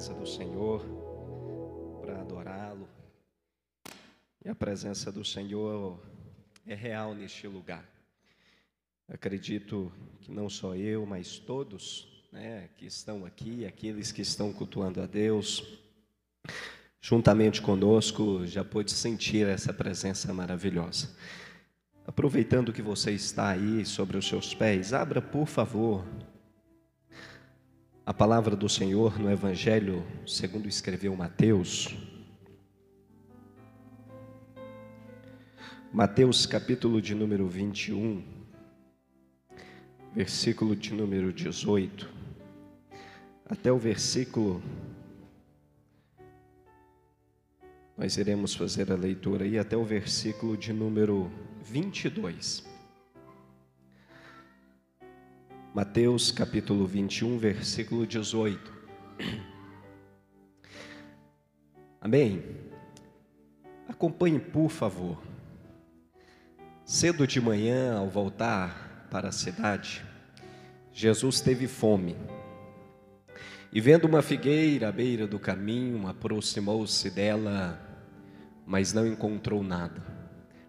casa do Senhor para adorá-lo. E a presença do Senhor é real neste lugar. Acredito que não só eu, mas todos né, que estão aqui, aqueles que estão cultuando a Deus, juntamente conosco, já pôde sentir essa presença maravilhosa. Aproveitando que você está aí sobre os seus pés, abra, por favor, a palavra do Senhor no Evangelho, segundo escreveu Mateus. Mateus, capítulo de número 21, versículo de número 18, até o versículo. Nós iremos fazer a leitura aí até o versículo de número 22. Mateus capítulo 21, versículo 18. Amém? Acompanhe, por favor. Cedo de manhã, ao voltar para a cidade, Jesus teve fome. E vendo uma figueira à beira do caminho, aproximou-se dela, mas não encontrou nada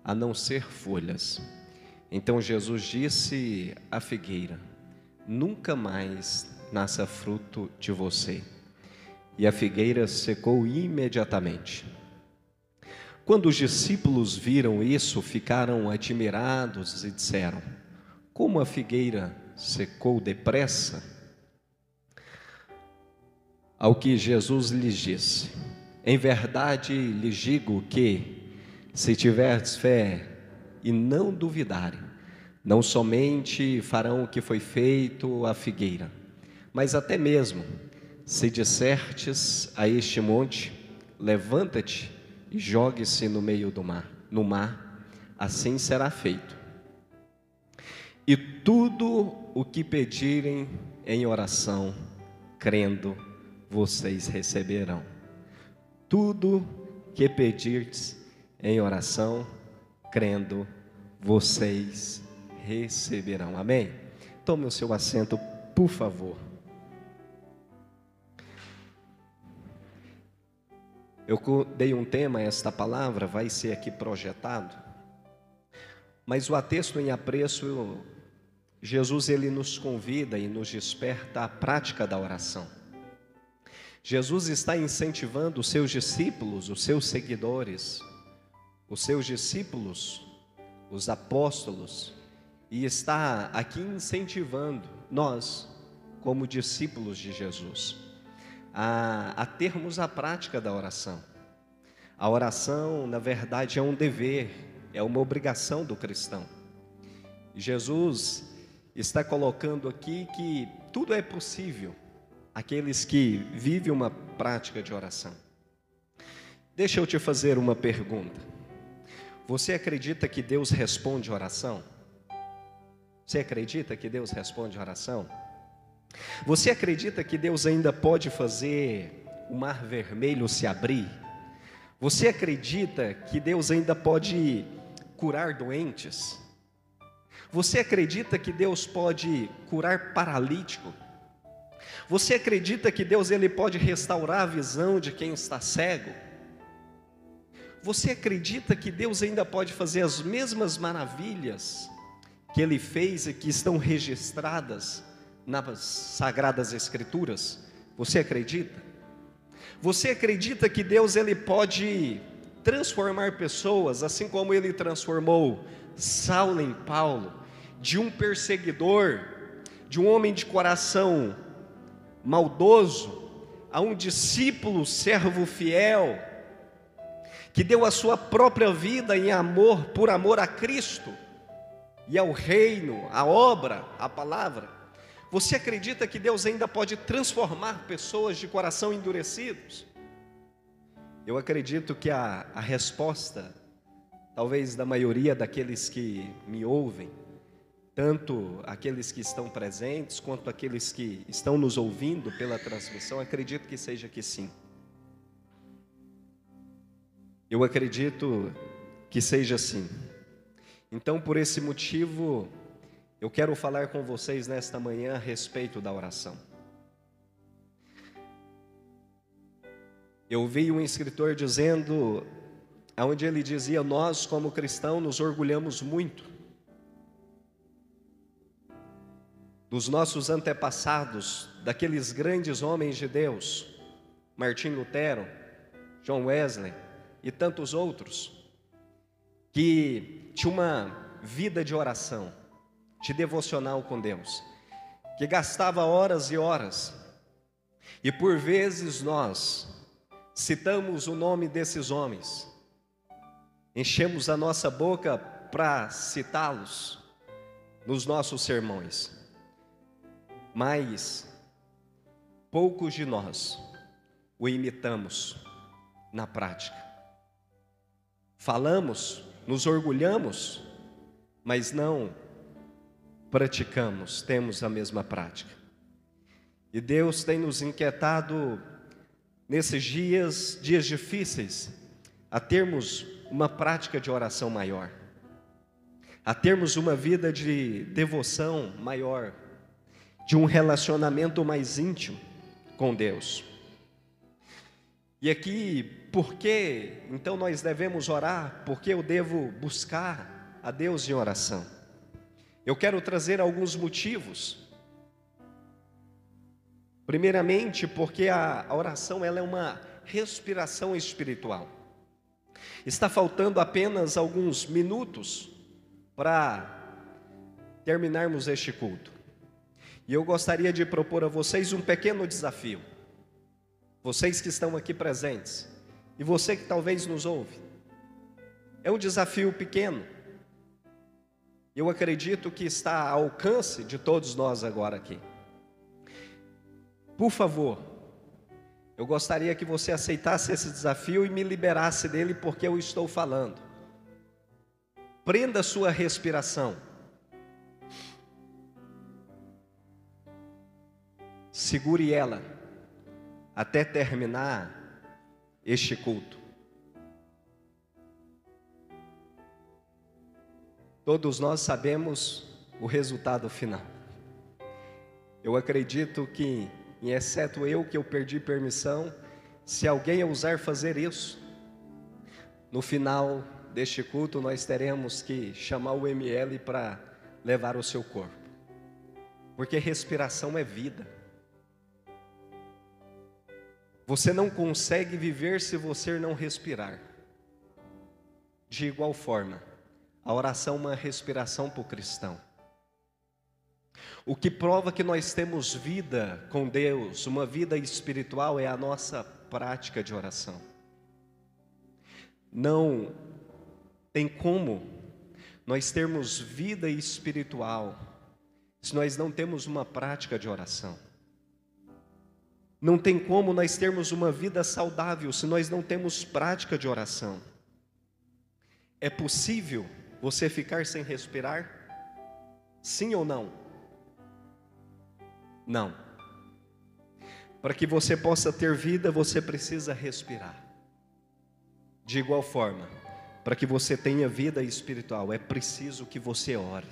a não ser folhas. Então Jesus disse à figueira: Nunca mais nasça fruto de você. E a figueira secou imediatamente. Quando os discípulos viram isso, ficaram admirados e disseram: Como a figueira secou depressa? Ao que Jesus lhes disse: Em verdade lhes digo que se tiveres fé e não duvidarem, não somente farão o que foi feito à figueira, mas até mesmo, se dissertes a este monte, levanta-te e jogue-se no meio do mar, no mar, assim será feito. E tudo o que pedirem em oração, crendo, vocês receberão. Tudo que pedirdes em oração, crendo, vocês receberão. Amém? Tome o seu assento, por favor. Eu dei um tema a esta palavra, vai ser aqui projetado. Mas o atexto em apreço, Jesus ele nos convida e nos desperta a prática da oração. Jesus está incentivando os seus discípulos, os seus seguidores, os seus discípulos, os apóstolos, e está aqui incentivando nós, como discípulos de Jesus, a, a termos a prática da oração. A oração, na verdade, é um dever, é uma obrigação do cristão. Jesus está colocando aqui que tudo é possível aqueles que vivem uma prática de oração. Deixa eu te fazer uma pergunta. Você acredita que Deus responde oração? Você acredita que Deus responde oração? Você acredita que Deus ainda pode fazer o mar vermelho se abrir? Você acredita que Deus ainda pode curar doentes? Você acredita que Deus pode curar paralítico? Você acredita que Deus ele pode restaurar a visão de quem está cego? Você acredita que Deus ainda pode fazer as mesmas maravilhas que ele fez e que estão registradas nas sagradas escrituras? Você acredita? Você acredita que Deus ele pode transformar pessoas, assim como ele transformou Saulo em Paulo, de um perseguidor, de um homem de coração maldoso, a um discípulo servo fiel, que deu a sua própria vida em amor, por amor a Cristo e ao reino, à obra, à palavra. Você acredita que Deus ainda pode transformar pessoas de coração endurecidos? Eu acredito que a, a resposta, talvez da maioria daqueles que me ouvem, tanto aqueles que estão presentes quanto aqueles que estão nos ouvindo pela transmissão, acredito que seja que sim. Eu acredito que seja assim. Então, por esse motivo, eu quero falar com vocês nesta manhã a respeito da oração. Eu vi um escritor dizendo, onde ele dizia: Nós, como cristãos, nos orgulhamos muito dos nossos antepassados, daqueles grandes homens de Deus, Martim Lutero, John Wesley e tantos outros, que tinha uma vida de oração, de devocional com Deus, que gastava horas e horas, e por vezes nós citamos o nome desses homens, enchemos a nossa boca para citá-los nos nossos sermões, mas poucos de nós o imitamos na prática. Falamos, nos orgulhamos, mas não praticamos, temos a mesma prática. E Deus tem nos inquietado nesses dias, dias difíceis, a termos uma prática de oração maior, a termos uma vida de devoção maior, de um relacionamento mais íntimo com Deus. E aqui, por que então nós devemos orar? Por que eu devo buscar a Deus em oração? Eu quero trazer alguns motivos. Primeiramente, porque a oração ela é uma respiração espiritual. Está faltando apenas alguns minutos para terminarmos este culto. E eu gostaria de propor a vocês um pequeno desafio vocês que estão aqui presentes, e você que talvez nos ouve. É um desafio pequeno. Eu acredito que está ao alcance de todos nós agora aqui. Por favor, eu gostaria que você aceitasse esse desafio e me liberasse dele porque eu estou falando. Prenda sua respiração. Segure ela até terminar este culto. Todos nós sabemos o resultado final. Eu acredito que, exceto eu que eu perdi permissão, se alguém ousar fazer isso, no final deste culto nós teremos que chamar o ML para levar o seu corpo. Porque respiração é vida. Você não consegue viver se você não respirar. De igual forma, a oração é uma respiração para o cristão. O que prova que nós temos vida com Deus, uma vida espiritual, é a nossa prática de oração. Não tem como nós termos vida espiritual se nós não temos uma prática de oração. Não tem como nós termos uma vida saudável se nós não temos prática de oração. É possível você ficar sem respirar? Sim ou não? Não. Para que você possa ter vida, você precisa respirar. De igual forma, para que você tenha vida espiritual, é preciso que você ore.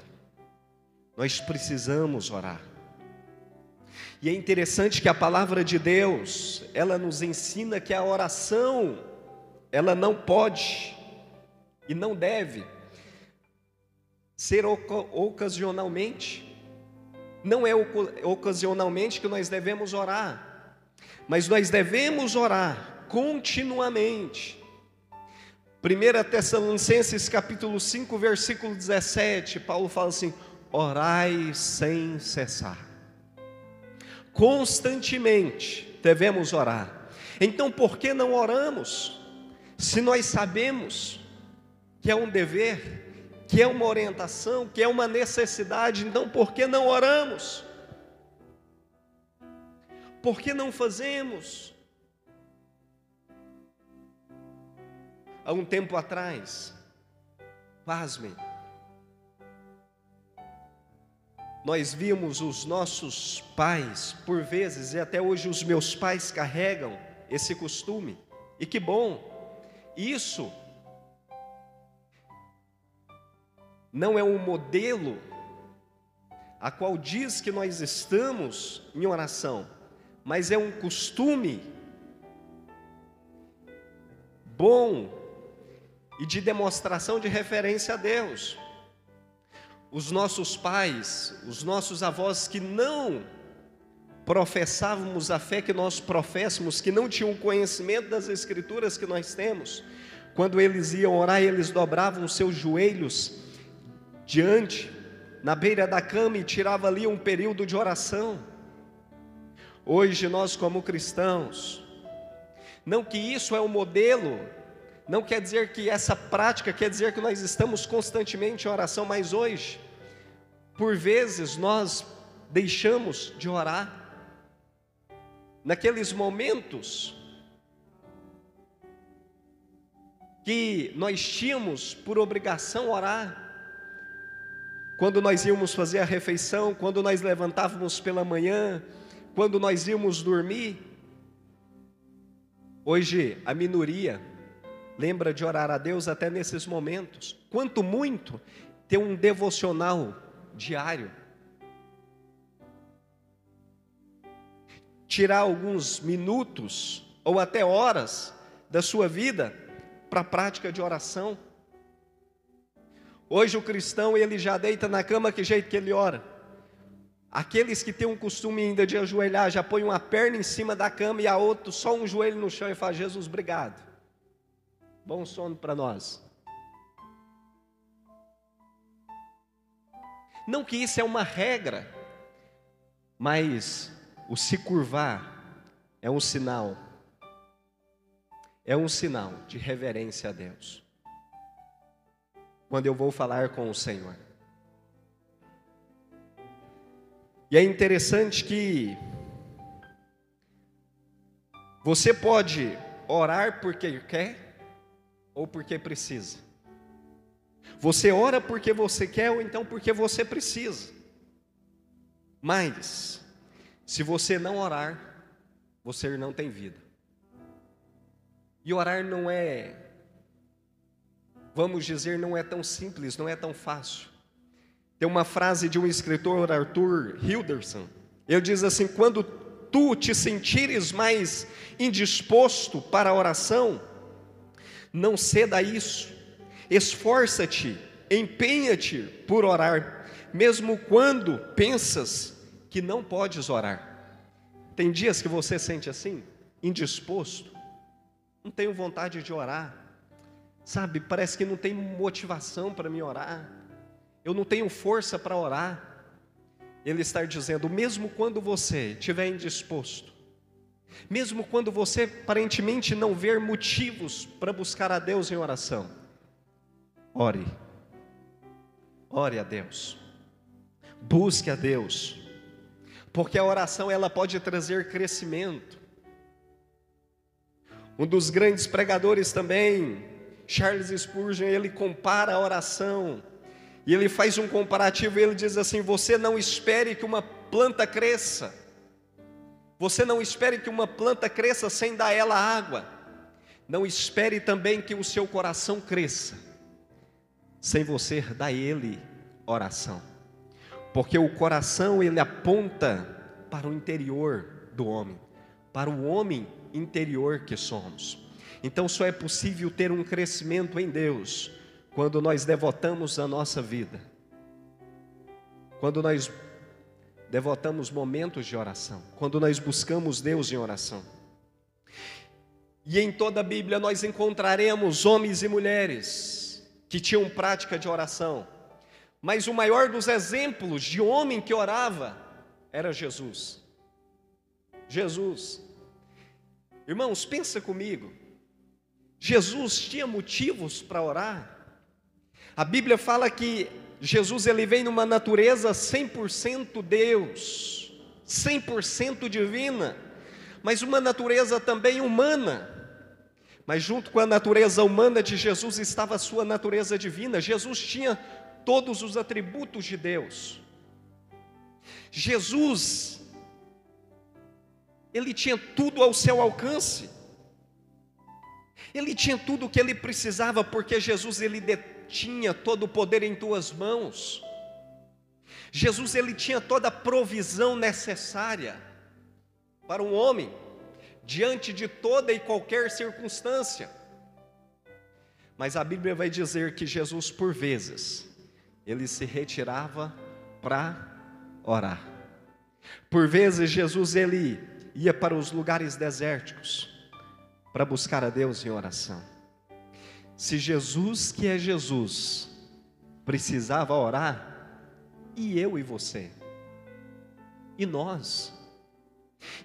Nós precisamos orar. E é interessante que a palavra de Deus, ela nos ensina que a oração, ela não pode e não deve ser ocasionalmente. Não é ocasionalmente que nós devemos orar, mas nós devemos orar continuamente. 1 Tessalonicenses capítulo 5, versículo 17, Paulo fala assim: orai sem cessar constantemente devemos orar. Então, por que não oramos? Se nós sabemos que é um dever, que é uma orientação, que é uma necessidade, então por que não oramos? Por que não fazemos? Há um tempo atrás, pasmem, nós vimos os nossos pais, por vezes, e até hoje os meus pais carregam esse costume, e que bom, isso não é um modelo a qual diz que nós estamos em oração, mas é um costume bom e de demonstração de referência a Deus. Os nossos pais, os nossos avós que não professávamos a fé que nós professamos, que não tinham conhecimento das escrituras que nós temos, quando eles iam orar, eles dobravam seus joelhos diante, na beira da cama e tirava ali um período de oração. Hoje nós como cristãos, não que isso é o um modelo, não quer dizer que essa prática quer dizer que nós estamos constantemente em oração, mas hoje, por vezes nós deixamos de orar. Naqueles momentos que nós tínhamos por obrigação orar, quando nós íamos fazer a refeição, quando nós levantávamos pela manhã, quando nós íamos dormir. Hoje a minoria lembra de orar a Deus até nesses momentos. Quanto muito ter um devocional diário. Tirar alguns minutos ou até horas da sua vida para a prática de oração. Hoje o cristão ele já deita na cama que jeito que ele ora. Aqueles que têm um costume ainda de ajoelhar já põem uma perna em cima da cama e a outra só um joelho no chão e fala Jesus, obrigado. Bom sono para nós. Não que isso é uma regra, mas o se curvar é um sinal é um sinal de reverência a Deus. Quando eu vou falar com o Senhor. E é interessante que você pode orar porque quer ou porque precisa. Você ora porque você quer ou então porque você precisa. Mas, se você não orar, você não tem vida. E orar não é, vamos dizer, não é tão simples, não é tão fácil. Tem uma frase de um escritor, Arthur Hilderson. Ele diz assim: quando tu te sentires mais indisposto para a oração, não ceda a isso, esforça-te, empenha-te por orar, mesmo quando pensas que não podes orar. Tem dias que você sente assim, indisposto, não tenho vontade de orar, sabe? Parece que não tem motivação para me orar, eu não tenho força para orar. Ele está dizendo: mesmo quando você estiver indisposto, mesmo quando você aparentemente não ver motivos para buscar a Deus em oração, ore, ore a Deus, busque a Deus, porque a oração ela pode trazer crescimento, um dos grandes pregadores também, Charles Spurgeon, ele compara a oração e ele faz um comparativo. Ele diz assim: Você não espere que uma planta cresça, você não espere que uma planta cresça sem dar ela água, não espere também que o seu coração cresça sem você dar ele oração, porque o coração ele aponta para o interior do homem, para o homem interior que somos. Então só é possível ter um crescimento em Deus quando nós devotamos a nossa vida. Quando nós devotamos momentos de oração, quando nós buscamos Deus em oração. E em toda a Bíblia nós encontraremos homens e mulheres que tinham prática de oração. Mas o maior dos exemplos de homem que orava era Jesus. Jesus. Irmãos, pensa comigo. Jesus tinha motivos para orar. A Bíblia fala que Jesus ele vem numa natureza 100% Deus, 100% divina, mas uma natureza também humana. Mas junto com a natureza humana de Jesus estava a sua natureza divina. Jesus tinha todos os atributos de Deus. Jesus ele tinha tudo ao seu alcance. Ele tinha tudo o que ele precisava, porque Jesus ele detinha todo o poder em tuas mãos. Jesus ele tinha toda a provisão necessária para um homem diante de toda e qualquer circunstância. Mas a Bíblia vai dizer que Jesus por vezes ele se retirava para orar. Por vezes Jesus ele ia para os lugares desérticos para buscar a Deus em oração. Se Jesus, que é Jesus, precisava orar, e eu e você? E nós?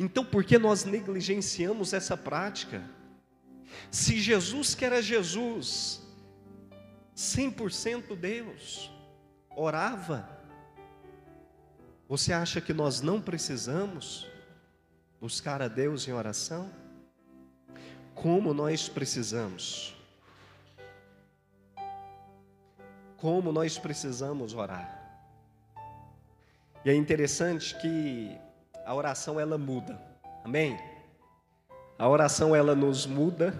Então, por que nós negligenciamos essa prática? Se Jesus, que era Jesus, 100% Deus, orava, você acha que nós não precisamos buscar a Deus em oração? Como nós precisamos. Como nós precisamos orar. E é interessante que a oração ela muda. Amém? A oração ela nos muda.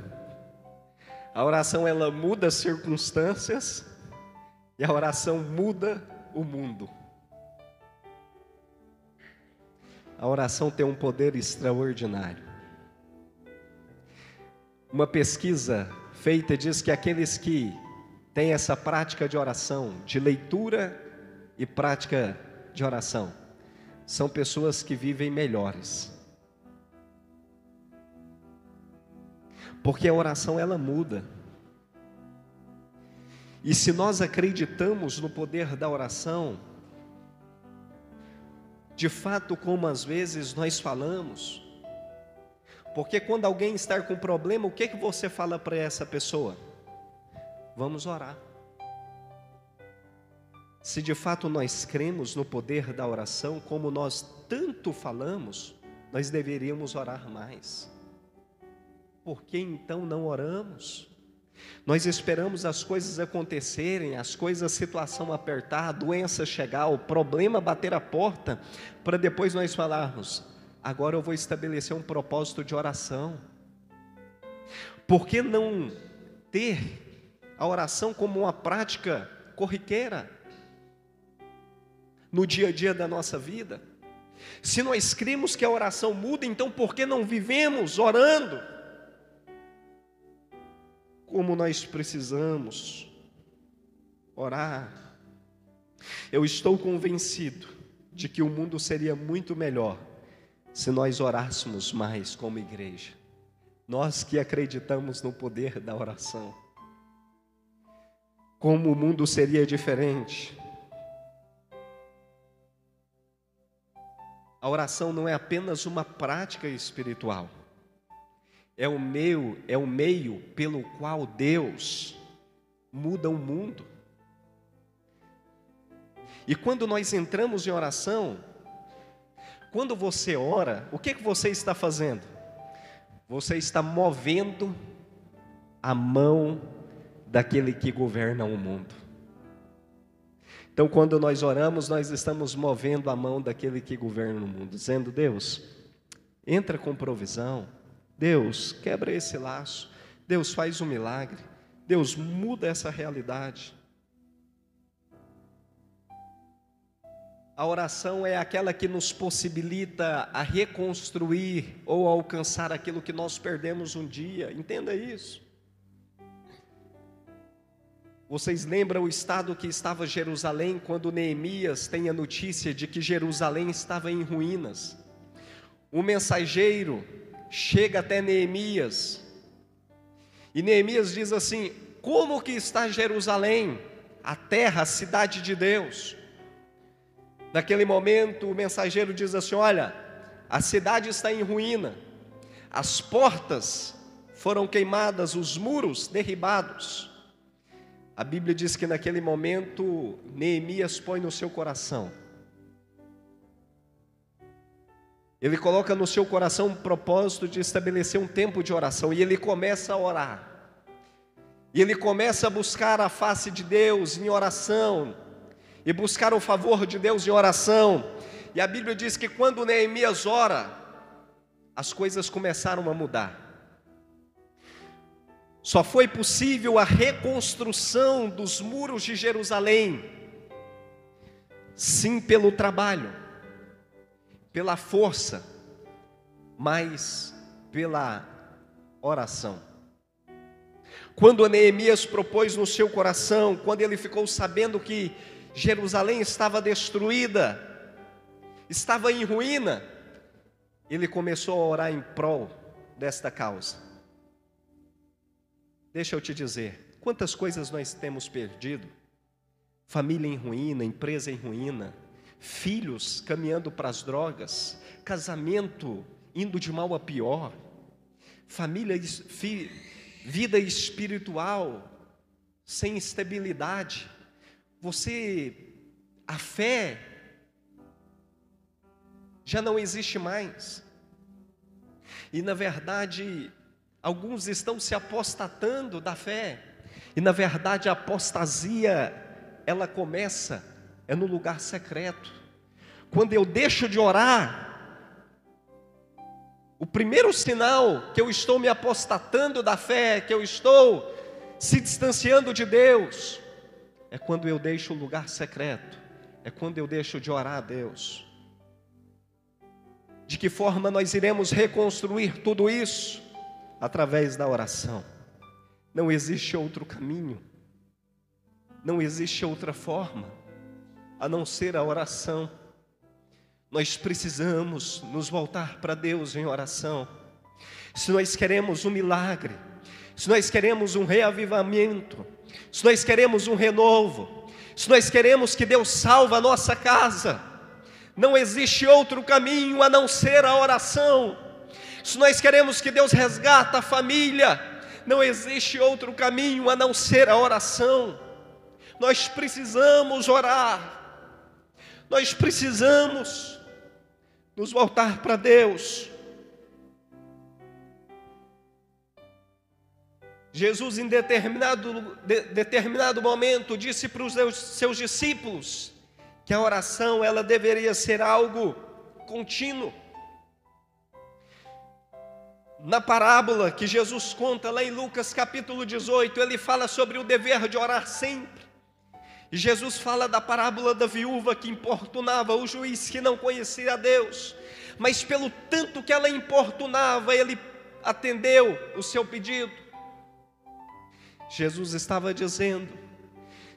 A oração ela muda as circunstâncias e a oração muda o mundo. A oração tem um poder extraordinário. Uma pesquisa feita diz que aqueles que têm essa prática de oração, de leitura e prática de oração, são pessoas que vivem melhores. Porque a oração ela muda. E se nós acreditamos no poder da oração, de fato, como às vezes nós falamos, porque quando alguém está com problema, o que, que você fala para essa pessoa? Vamos orar. Se de fato nós cremos no poder da oração, como nós tanto falamos, nós deveríamos orar mais. Por que então não oramos? Nós esperamos as coisas acontecerem, as coisas, a situação apertar, a doença chegar, o problema bater a porta, para depois nós falarmos: agora eu vou estabelecer um propósito de oração. Por que não ter a oração como uma prática corriqueira no dia a dia da nossa vida? Se nós cremos que a oração muda, então por que não vivemos orando? como nós precisamos orar. Eu estou convencido de que o mundo seria muito melhor se nós orássemos mais como igreja. Nós que acreditamos no poder da oração. Como o mundo seria diferente. A oração não é apenas uma prática espiritual é o meu, é o meio pelo qual Deus muda o mundo. E quando nós entramos em oração, quando você ora, o que, que você está fazendo? Você está movendo a mão daquele que governa o mundo. Então, quando nós oramos, nós estamos movendo a mão daquele que governa o mundo, dizendo: Deus, entra com provisão, Deus, quebra esse laço. Deus faz um milagre. Deus muda essa realidade. A oração é aquela que nos possibilita a reconstruir ou alcançar aquilo que nós perdemos um dia. Entenda isso. Vocês lembram o estado que estava Jerusalém quando Neemias tem a notícia de que Jerusalém estava em ruínas? O mensageiro chega até Neemias. E Neemias diz assim: Como que está Jerusalém, a terra, a cidade de Deus? Naquele momento, o mensageiro diz assim: Olha, a cidade está em ruína, as portas foram queimadas, os muros derribados. A Bíblia diz que naquele momento Neemias põe no seu coração Ele coloca no seu coração um propósito de estabelecer um tempo de oração e ele começa a orar. E ele começa a buscar a face de Deus em oração e buscar o favor de Deus em oração. E a Bíblia diz que quando Neemias ora, as coisas começaram a mudar. Só foi possível a reconstrução dos muros de Jerusalém sim pelo trabalho, pela força, mas pela oração. Quando Neemias propôs no seu coração, quando ele ficou sabendo que Jerusalém estava destruída, estava em ruína, ele começou a orar em prol desta causa. Deixa eu te dizer, quantas coisas nós temos perdido? Família em ruína, empresa em ruína, filhos caminhando para as drogas, casamento indo de mal a pior, família, fi, vida espiritual sem estabilidade. Você, a fé já não existe mais. E na verdade, alguns estão se apostatando da fé. E na verdade, a apostasia ela começa é no lugar secreto. Quando eu deixo de orar, o primeiro sinal que eu estou me apostatando da fé, que eu estou se distanciando de Deus, é quando eu deixo o lugar secreto, é quando eu deixo de orar a Deus. De que forma nós iremos reconstruir tudo isso? Através da oração. Não existe outro caminho, não existe outra forma a não ser a oração. Nós precisamos nos voltar para Deus em oração. Se nós queremos um milagre, se nós queremos um reavivamento, se nós queremos um renovo, se nós queremos que Deus salve a nossa casa, não existe outro caminho a não ser a oração. Se nós queremos que Deus resgata a família, não existe outro caminho a não ser a oração. Nós precisamos orar. Nós precisamos nos voltar para Deus. Jesus, em determinado, de, determinado momento, disse para os seus, seus discípulos que a oração ela deveria ser algo contínuo. Na parábola que Jesus conta lá em Lucas capítulo 18, ele fala sobre o dever de orar sempre. E Jesus fala da parábola da viúva que importunava o juiz que não conhecia a Deus, mas pelo tanto que ela importunava, ele atendeu o seu pedido. Jesus estava dizendo: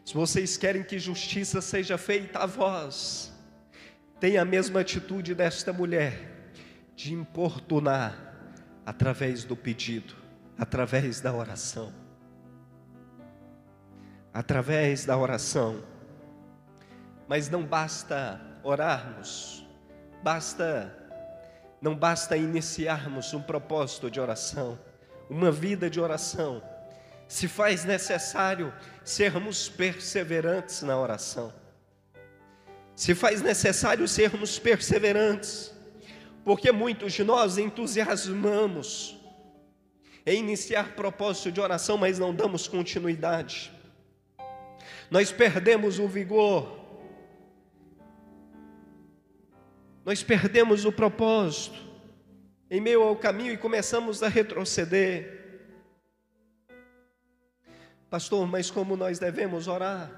se vocês querem que justiça seja feita a vós, tenha a mesma atitude desta mulher, de importunar através do pedido, através da oração através da oração. Mas não basta orarmos, basta não basta iniciarmos um propósito de oração, uma vida de oração. Se faz necessário sermos perseverantes na oração. Se faz necessário sermos perseverantes, porque muitos de nós entusiasmamos em iniciar propósito de oração, mas não damos continuidade nós perdemos o vigor, nós perdemos o propósito em meio ao caminho e começamos a retroceder. Pastor, mas como nós devemos orar?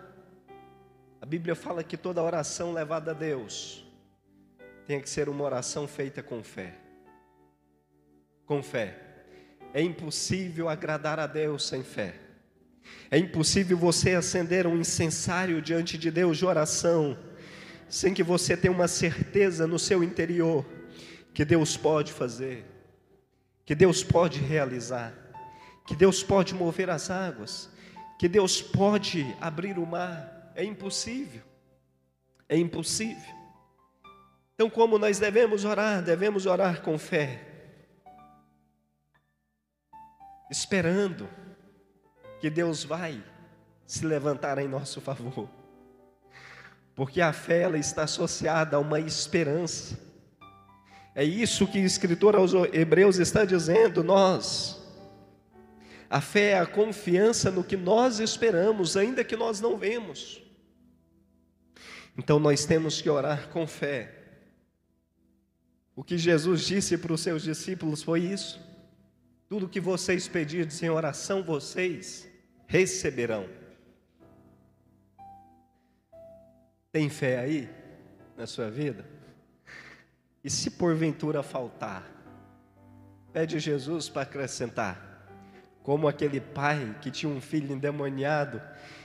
A Bíblia fala que toda oração levada a Deus tem que ser uma oração feita com fé. Com fé. É impossível agradar a Deus sem fé. É impossível você acender um incensário diante de Deus de oração, sem que você tenha uma certeza no seu interior que Deus pode fazer, que Deus pode realizar, que Deus pode mover as águas, que Deus pode abrir o mar. É impossível, é impossível. Então, como nós devemos orar? Devemos orar com fé, esperando que Deus vai se levantar em nosso favor. Porque a fé ela está associada a uma esperança. É isso que o escritor aos Hebreus está dizendo, nós. A fé é a confiança no que nós esperamos, ainda que nós não vemos. Então nós temos que orar com fé. O que Jesus disse para os seus discípulos foi isso. Tudo que vocês pedirem em oração, vocês receberão. Tem fé aí na sua vida? E se porventura faltar, pede Jesus para acrescentar. Como aquele pai que tinha um filho endemoniado,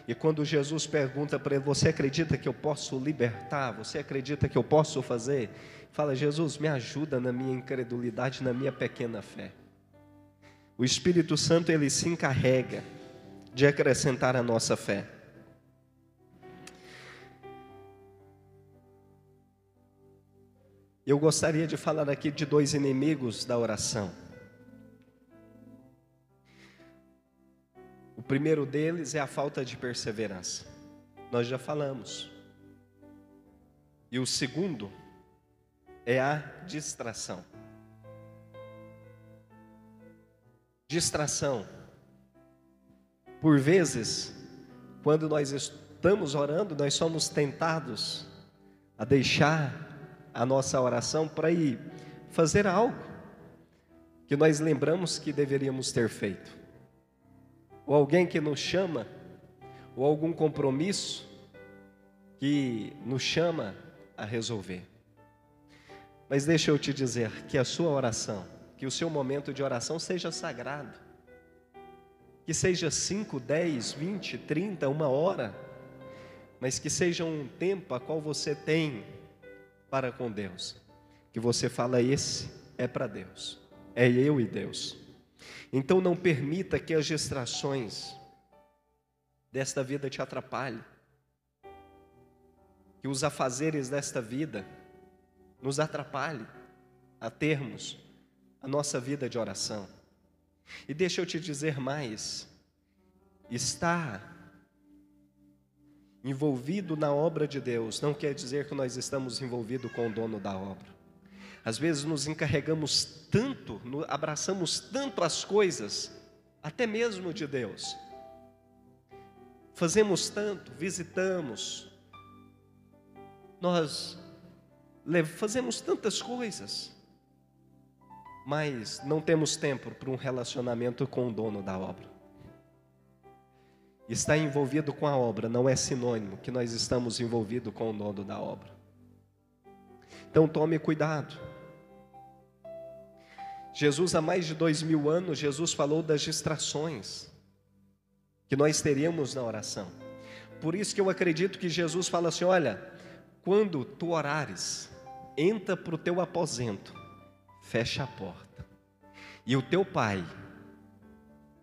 e quando Jesus pergunta para ele: Você acredita que eu posso libertar? Você acredita que eu posso fazer? Fala, Jesus, me ajuda na minha incredulidade, na minha pequena fé. O Espírito Santo ele se encarrega de acrescentar a nossa fé. Eu gostaria de falar aqui de dois inimigos da oração. Primeiro deles é a falta de perseverança. Nós já falamos. E o segundo é a distração. Distração. Por vezes, quando nós estamos orando, nós somos tentados a deixar a nossa oração para ir fazer algo que nós lembramos que deveríamos ter feito. Ou alguém que nos chama, ou algum compromisso que nos chama a resolver. Mas deixa eu te dizer que a sua oração, que o seu momento de oração seja sagrado. Que seja 5, 10, 20, 30, uma hora, mas que seja um tempo a qual você tem para com Deus. Que você fala, esse é para Deus, é eu e Deus. Então não permita que as distrações desta vida te atrapalhem, que os afazeres desta vida nos atrapalhem a termos a nossa vida de oração. E deixa eu te dizer mais: estar envolvido na obra de Deus, não quer dizer que nós estamos envolvidos com o dono da obra. Às vezes nos encarregamos tanto, abraçamos tanto as coisas, até mesmo de Deus. Fazemos tanto, visitamos, nós fazemos tantas coisas, mas não temos tempo para um relacionamento com o dono da obra. Estar envolvido com a obra não é sinônimo que nós estamos envolvidos com o dono da obra. Então tome cuidado. Jesus, há mais de dois mil anos, Jesus falou das distrações que nós teríamos na oração. Por isso que eu acredito que Jesus fala assim: olha, quando tu orares, entra para o teu aposento, fecha a porta, e o teu pai,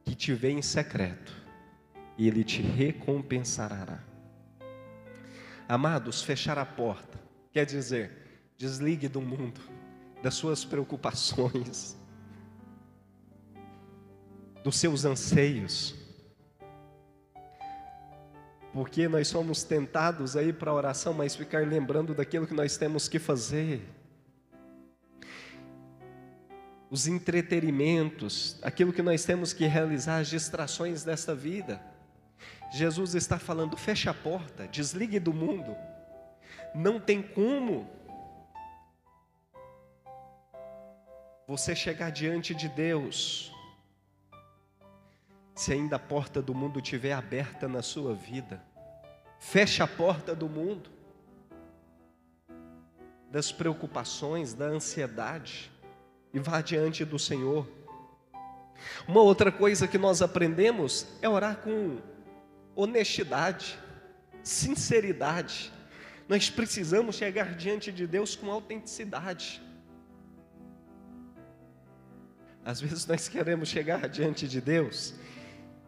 que te vê em secreto, Ele te recompensará. Amados, fechar a porta quer dizer, desligue do mundo, das suas preocupações, dos seus anseios, porque nós somos tentados aí para a oração, mas ficar lembrando daquilo que nós temos que fazer. Os entretenimentos, aquilo que nós temos que realizar, as distrações desta vida. Jesus está falando: feche a porta, desligue do mundo. Não tem como você chegar diante de Deus se ainda a porta do mundo estiver aberta na sua vida. Feche a porta do mundo, das preocupações, da ansiedade, e vá diante do Senhor. Uma outra coisa que nós aprendemos é orar com honestidade, sinceridade. Nós precisamos chegar diante de Deus com autenticidade. Às vezes nós queremos chegar diante de Deus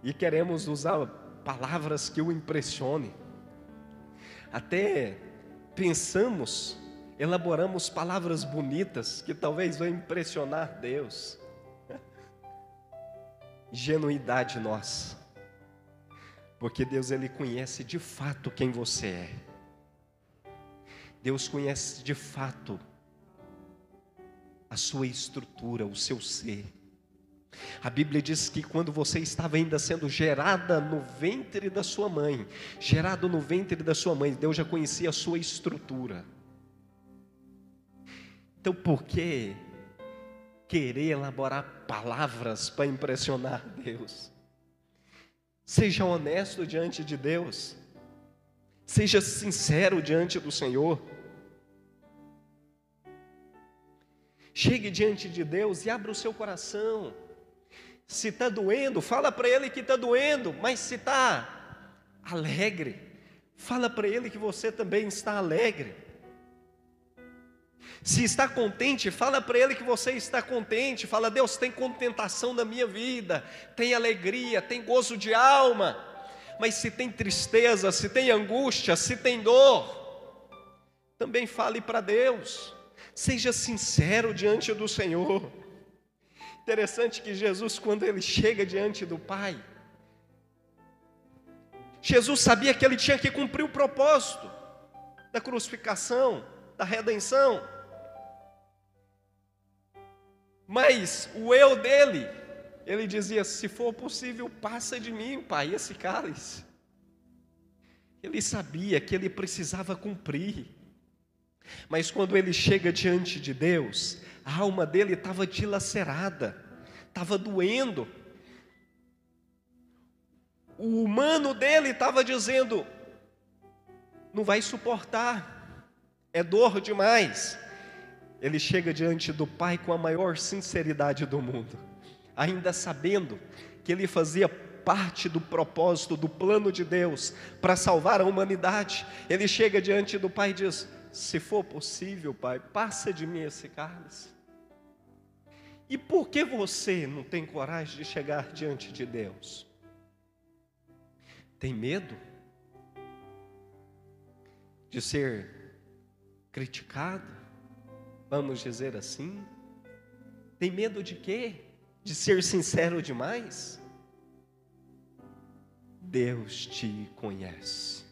e queremos usar palavras que o impressionem. Até pensamos, elaboramos palavras bonitas que talvez vão impressionar Deus. Genuidade nossa. Porque Deus ele conhece de fato quem você é. Deus conhece de fato a sua estrutura, o seu ser. A Bíblia diz que quando você estava ainda sendo gerada no ventre da sua mãe, gerado no ventre da sua mãe, Deus já conhecia a sua estrutura. Então, por que querer elaborar palavras para impressionar Deus? Seja honesto diante de Deus. Seja sincero diante do Senhor. Chegue diante de Deus e abra o seu coração. Se está doendo, fala para Ele que está doendo, mas se está alegre, fala para Ele que você também está alegre. Se está contente, fala para Ele que você está contente. Fala, Deus, tem contentação na minha vida, tem alegria, tem gozo de alma. Mas se tem tristeza, se tem angústia, se tem dor, também fale para Deus. Seja sincero diante do Senhor. Interessante que Jesus, quando ele chega diante do Pai, Jesus sabia que ele tinha que cumprir o propósito da crucificação, da redenção. Mas o eu dele, ele dizia: se for possível, passa de mim, Pai, esse cálice. Ele sabia que ele precisava cumprir. Mas quando ele chega diante de Deus, a alma dele estava dilacerada, estava doendo. O humano dele estava dizendo: não vai suportar, é dor demais. Ele chega diante do Pai com a maior sinceridade do mundo, ainda sabendo que ele fazia parte do propósito, do plano de Deus para salvar a humanidade. Ele chega diante do Pai e diz: se for possível, Pai, passa de mim esse cálice. E por que você não tem coragem de chegar diante de Deus? Tem medo de ser criticado? Vamos dizer assim? Tem medo de quê? De ser sincero demais? Deus te conhece.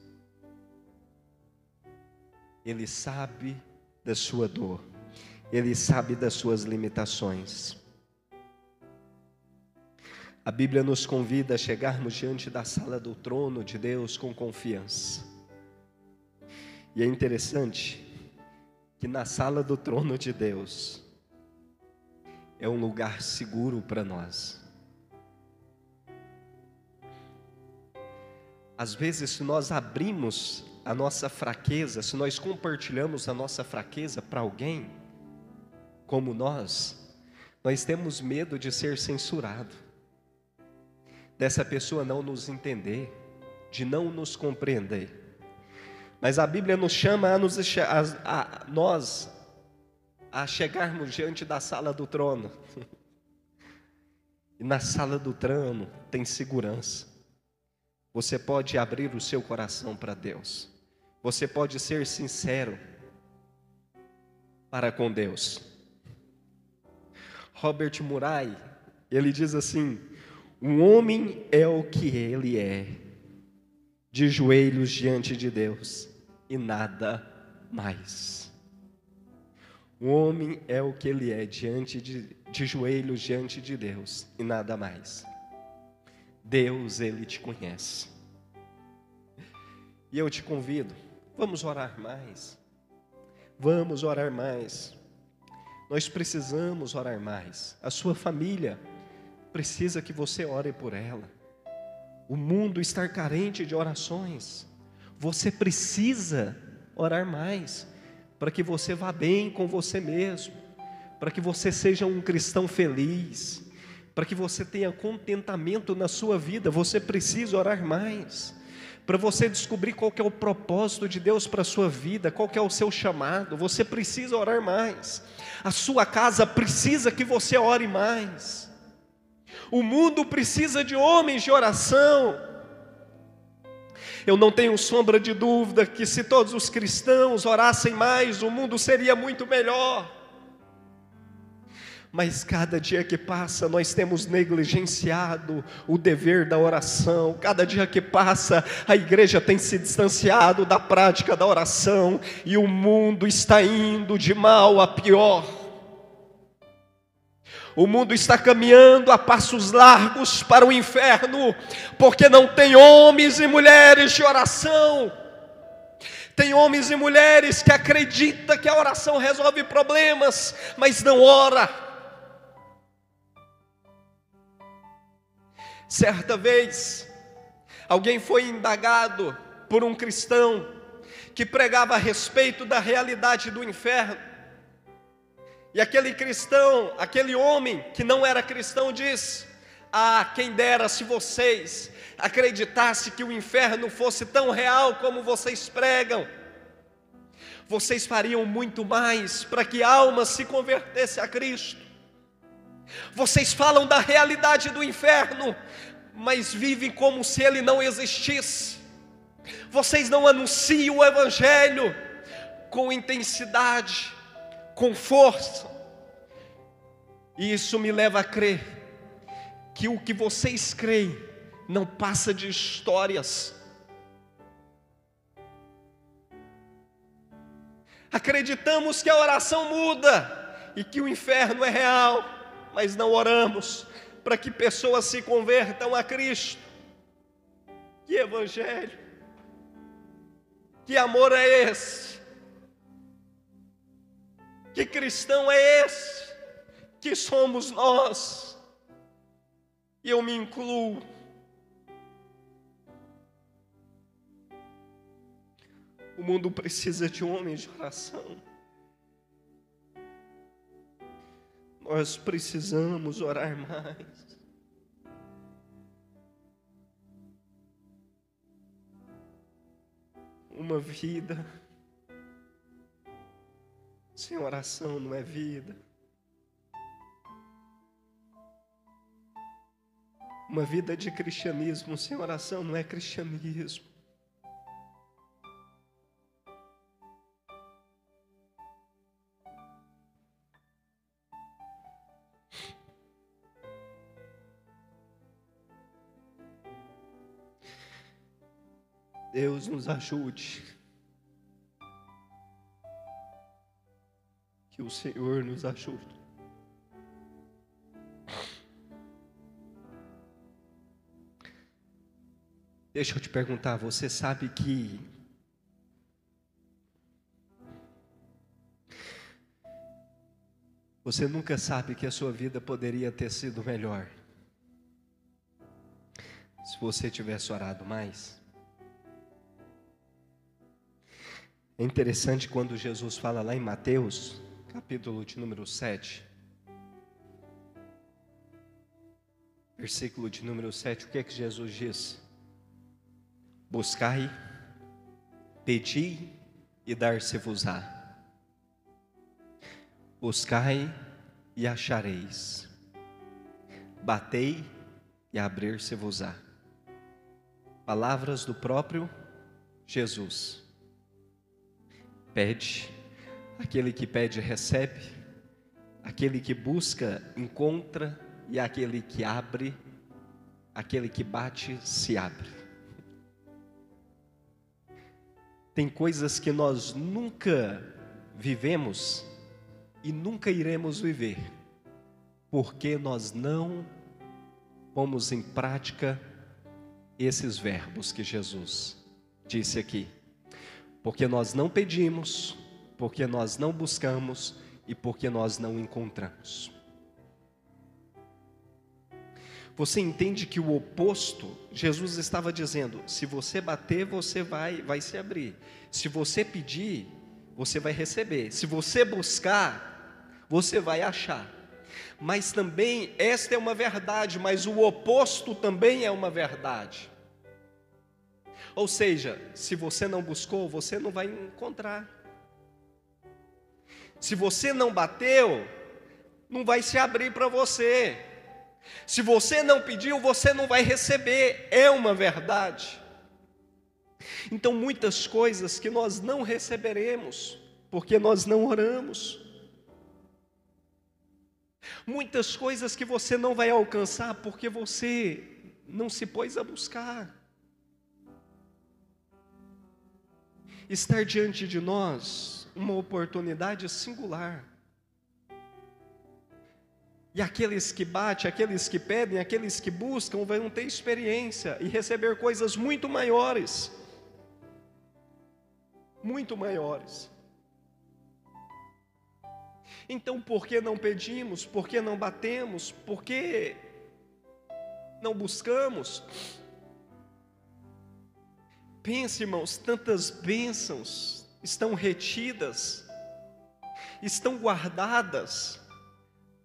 Ele sabe da sua dor, ele sabe das suas limitações. A Bíblia nos convida a chegarmos diante da sala do trono de Deus com confiança. E é interessante que na sala do trono de Deus é um lugar seguro para nós. Às vezes, se nós abrimos a nossa fraqueza, se nós compartilhamos a nossa fraqueza para alguém, como nós, nós temos medo de ser censurado, dessa pessoa não nos entender, de não nos compreender. Mas a Bíblia nos chama a, nos, a, a nós a chegarmos diante da sala do trono. E na sala do trono tem segurança. Você pode abrir o seu coração para Deus. Você pode ser sincero para com Deus. Robert Murray, ele diz assim: um homem é o que ele é, de joelhos diante de Deus e nada mais. O homem é o que ele é diante de, de joelhos diante de Deus e nada mais. Deus, ele te conhece. E eu te convido Vamos orar mais. Vamos orar mais. Nós precisamos orar mais. A sua família precisa que você ore por ela. O mundo está carente de orações. Você precisa orar mais para que você vá bem com você mesmo, para que você seja um cristão feliz, para que você tenha contentamento na sua vida. Você precisa orar mais para você descobrir qual é o propósito de Deus para a sua vida, qual é o seu chamado, você precisa orar mais. A sua casa precisa que você ore mais. O mundo precisa de homens de oração. Eu não tenho sombra de dúvida que se todos os cristãos orassem mais, o mundo seria muito melhor mas cada dia que passa nós temos negligenciado o dever da oração, cada dia que passa a igreja tem se distanciado da prática da oração e o mundo está indo de mal a pior. O mundo está caminhando a passos largos para o inferno, porque não tem homens e mulheres de oração. Tem homens e mulheres que acreditam que a oração resolve problemas, mas não ora Certa vez, alguém foi indagado por um cristão que pregava a respeito da realidade do inferno. E aquele cristão, aquele homem que não era cristão, diz: Ah, quem dera se vocês acreditassem que o inferno fosse tão real como vocês pregam, vocês fariam muito mais para que almas se convertessem a Cristo. Vocês falam da realidade do inferno, mas vivem como se ele não existisse. Vocês não anunciam o Evangelho com intensidade, com força. E isso me leva a crer que o que vocês creem não passa de histórias. Acreditamos que a oração muda e que o inferno é real, mas não oramos para que pessoas se convertam a Cristo. Que evangelho! Que amor é esse? Que cristão é esse? Que somos nós? E eu me incluo. O mundo precisa de homens de oração. Nós precisamos orar mais. Uma vida sem oração não é vida. Uma vida de cristianismo sem oração não é cristianismo. Deus nos ajude. Que o Senhor nos ajude. Deixa eu te perguntar, você sabe que você nunca sabe que a sua vida poderia ter sido melhor se você tivesse orado mais? É interessante quando Jesus fala lá em Mateus, capítulo de número 7, versículo de número 7, o que é que Jesus diz? Buscai, pedi e dar-se-vos-á. Buscai e achareis. Batei e abrir-se-vos-á. Palavras do próprio Jesus. Pede, aquele que pede recebe, aquele que busca encontra, e aquele que abre, aquele que bate se abre. Tem coisas que nós nunca vivemos e nunca iremos viver, porque nós não pomos em prática esses verbos que Jesus disse aqui. Porque nós não pedimos, porque nós não buscamos e porque nós não encontramos. Você entende que o oposto, Jesus estava dizendo: se você bater, você vai, vai se abrir. Se você pedir, você vai receber. Se você buscar, você vai achar. Mas também, esta é uma verdade, mas o oposto também é uma verdade. Ou seja, se você não buscou, você não vai encontrar. Se você não bateu, não vai se abrir para você. Se você não pediu, você não vai receber. É uma verdade. Então, muitas coisas que nós não receberemos, porque nós não oramos. Muitas coisas que você não vai alcançar, porque você não se pôs a buscar. Estar diante de nós uma oportunidade singular. E aqueles que batem, aqueles que pedem, aqueles que buscam vão ter experiência e receber coisas muito maiores. Muito maiores. Então, por que não pedimos? Por que não batemos? Por que não buscamos? Pense, irmãos, tantas bênçãos estão retidas, estão guardadas,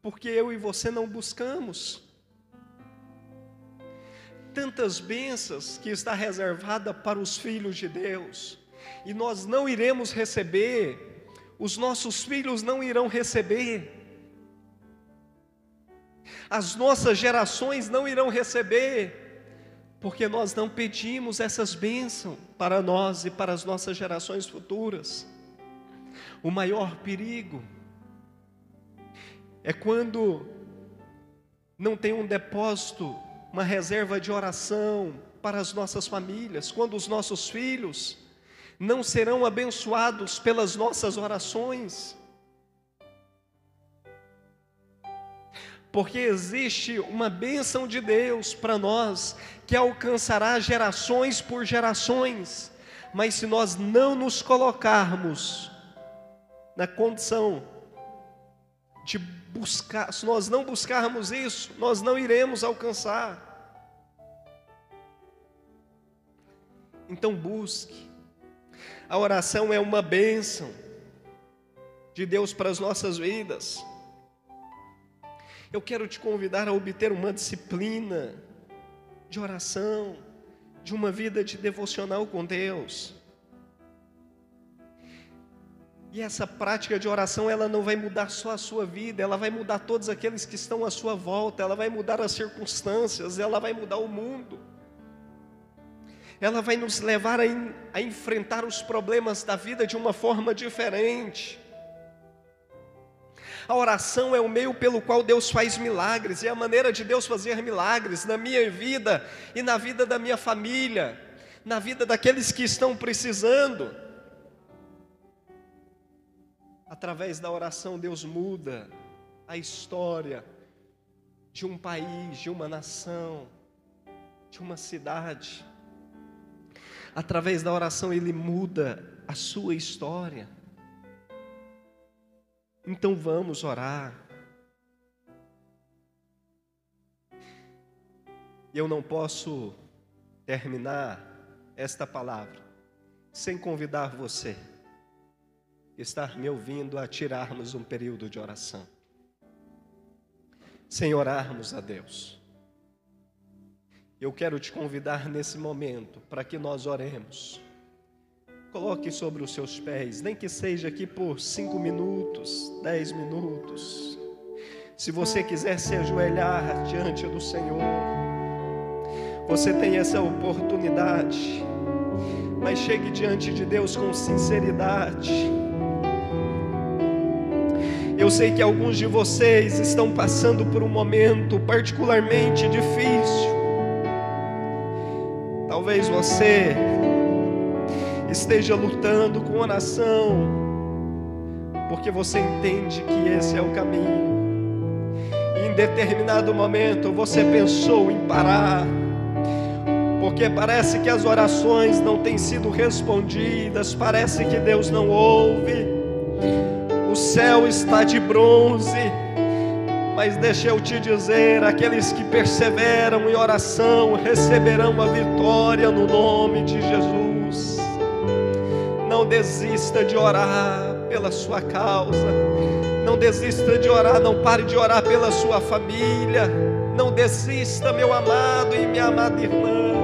porque eu e você não buscamos. Tantas bênçãos que está reservada para os filhos de Deus, e nós não iremos receber, os nossos filhos não irão receber, as nossas gerações não irão receber, porque nós não pedimos essas bênçãos para nós e para as nossas gerações futuras. O maior perigo é quando não tem um depósito, uma reserva de oração para as nossas famílias, quando os nossos filhos não serão abençoados pelas nossas orações. Porque existe uma bênção de Deus para nós que alcançará gerações por gerações, mas se nós não nos colocarmos na condição de buscar, se nós não buscarmos isso, nós não iremos alcançar. Então busque. A oração é uma bênção de Deus para as nossas vidas. Eu quero te convidar a obter uma disciplina de oração, de uma vida de devocional com Deus. E essa prática de oração, ela não vai mudar só a sua vida, ela vai mudar todos aqueles que estão à sua volta, ela vai mudar as circunstâncias, ela vai mudar o mundo. Ela vai nos levar a, a enfrentar os problemas da vida de uma forma diferente. A oração é o meio pelo qual Deus faz milagres, é a maneira de Deus fazer milagres na minha vida e na vida da minha família, na vida daqueles que estão precisando. Através da oração, Deus muda a história de um país, de uma nação, de uma cidade. Através da oração, Ele muda a sua história. Então vamos orar. Eu não posso terminar esta palavra sem convidar você, que está me ouvindo, a tirarmos um período de oração, sem orarmos a Deus. Eu quero te convidar nesse momento para que nós oremos Coloque sobre os seus pés, nem que seja aqui por cinco minutos, dez minutos. Se você quiser se ajoelhar diante do Senhor, você tem essa oportunidade. Mas chegue diante de Deus com sinceridade. Eu sei que alguns de vocês estão passando por um momento particularmente difícil. Talvez você esteja lutando com oração, porque você entende que esse é o caminho. Em determinado momento você pensou em parar, porque parece que as orações não têm sido respondidas, parece que Deus não ouve. O céu está de bronze, mas deixa eu te dizer: aqueles que perseveram em oração receberão a vitória no nome de Jesus. Não desista de orar pela sua causa. Não desista de orar, não pare de orar pela sua família. Não desista, meu amado e minha amada irmã.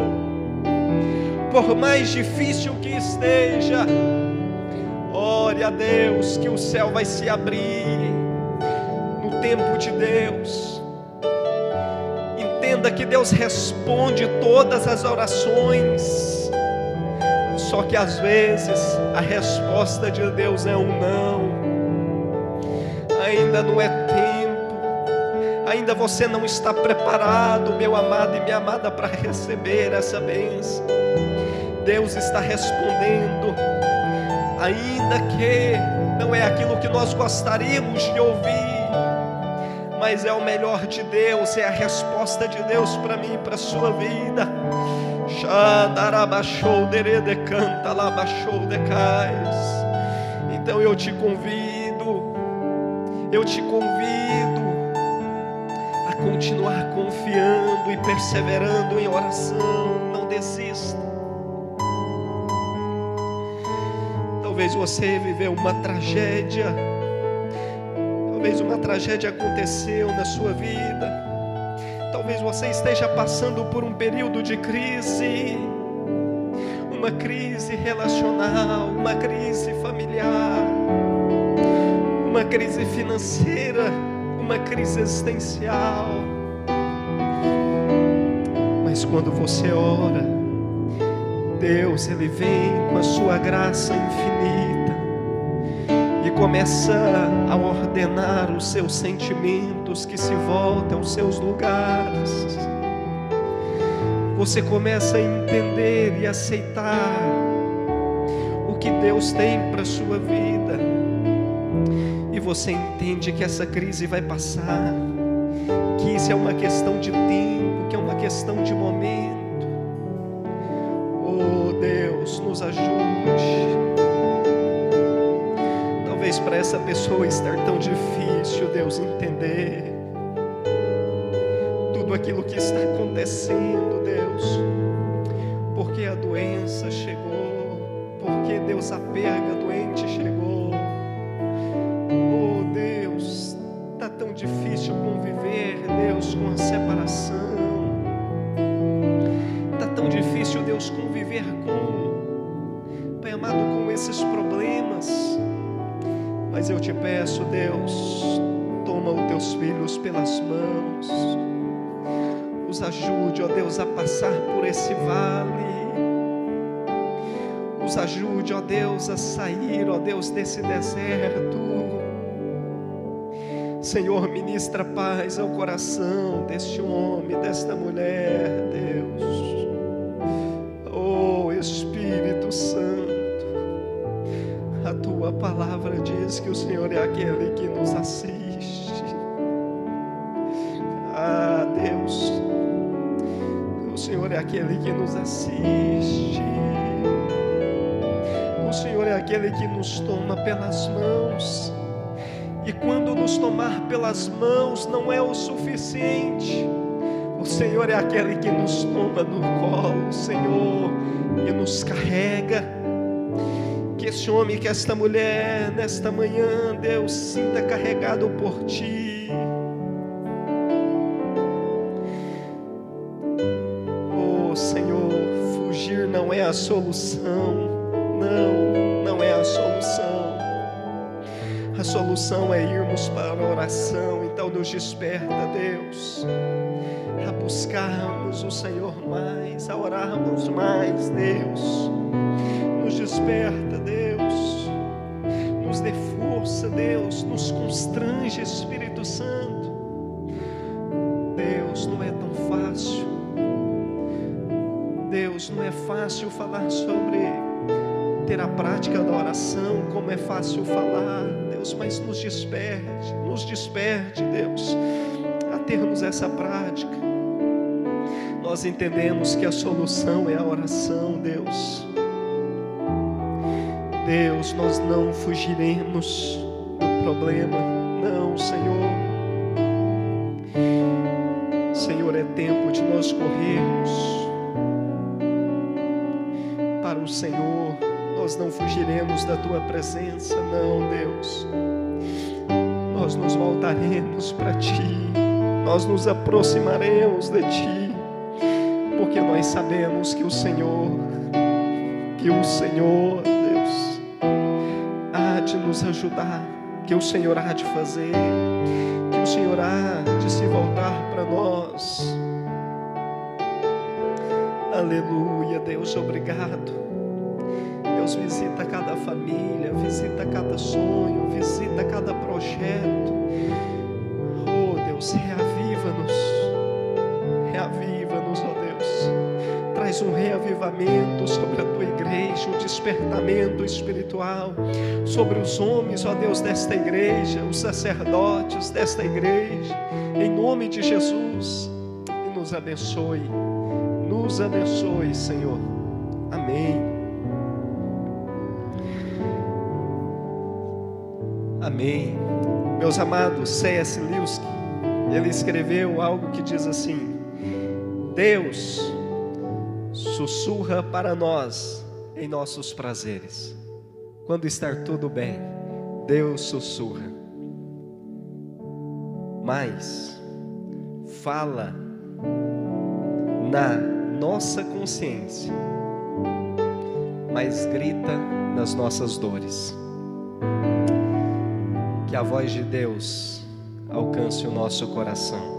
Por mais difícil que esteja, ore a Deus que o céu vai se abrir no tempo de Deus. Entenda que Deus responde todas as orações só que às vezes a resposta de Deus é um não. Ainda não é tempo. Ainda você não está preparado, meu amado e minha amada, para receber essa bênção. Deus está respondendo, ainda que não é aquilo que nós gostaríamos de ouvir, mas é o melhor de Deus, é a resposta de Deus para mim e para a sua vida. Então eu te convido, eu te convido a continuar confiando e perseverando em oração. Não desista. Talvez você viveu uma tragédia. Talvez uma tragédia aconteceu na sua vida. Talvez você esteja passando por um período de crise. Uma crise relacional, uma crise familiar, uma crise financeira, uma crise existencial. Mas quando você ora, Deus, Ele vem com a sua graça infinita começa a ordenar os seus sentimentos que se voltam aos seus lugares. Você começa a entender e aceitar o que Deus tem para a sua vida. E você entende que essa crise vai passar, que isso é uma questão de tempo, que é uma questão de momento Deus nos ajude. Para essa pessoa estar tão difícil, Deus, entender tudo aquilo que está acontecendo, Deus, porque a doença chegou, porque Deus a perga doente passar por esse vale. Os ajude, ó Deus, a sair, ó Deus, desse deserto. Senhor, ministra paz ao coração deste homem, desta mulher, Deus. Oh Espírito Santo. A tua palavra diz que o Senhor é aquele aquele que nos assiste. O Senhor é aquele que nos toma pelas mãos. E quando nos tomar pelas mãos não é o suficiente. O Senhor é aquele que nos toma no colo, Senhor, e nos carrega que esse homem, que esta mulher, nesta manhã, Deus, sinta carregado por Ti. A solução. Não, não é a solução. A solução é irmos para a oração. Então nos desperta, Deus, a buscarmos o Senhor mais, a orarmos mais, Deus nos desperta, Deus, nos dê força, Deus, nos constrange, Espírito Santo. Deus, não é Deus, não é fácil falar sobre ter a prática da oração, como é fácil falar, Deus, mas nos desperte, nos desperte, Deus, a termos essa prática. Nós entendemos que a solução é a oração, Deus. Deus, nós não fugiremos do problema, não, Senhor. Senhor, é tempo de nós corrermos Senhor. Nós não fugiremos da tua presença, não, Deus. Nós nos voltaremos para ti, nós nos aproximaremos de ti, porque nós sabemos que o Senhor, que o Senhor de nos ajudar, que o Senhor há de fazer, que o Senhor há de se voltar para nós. Aleluia, Deus, obrigado. Deus visita cada família, visita cada sonho, visita cada projeto. Oh, Deus, reaviva-nos, reaviva-nos, ó oh Deus. Traz um reavivamento sobre a tua igreja, um despertamento espiritual sobre os homens, ó Deus, desta igreja, os sacerdotes desta igreja, em nome de Jesus, e nos abençoe, nos abençoe, Senhor. Amém. Amém. Meus amados, C.S. Lewis, ele escreveu algo que diz assim: Deus sussurra para nós em nossos prazeres. Quando estar tudo bem, Deus sussurra. Mas fala na nossa consciência, mas grita nas nossas dores. Que a voz de Deus alcance o nosso coração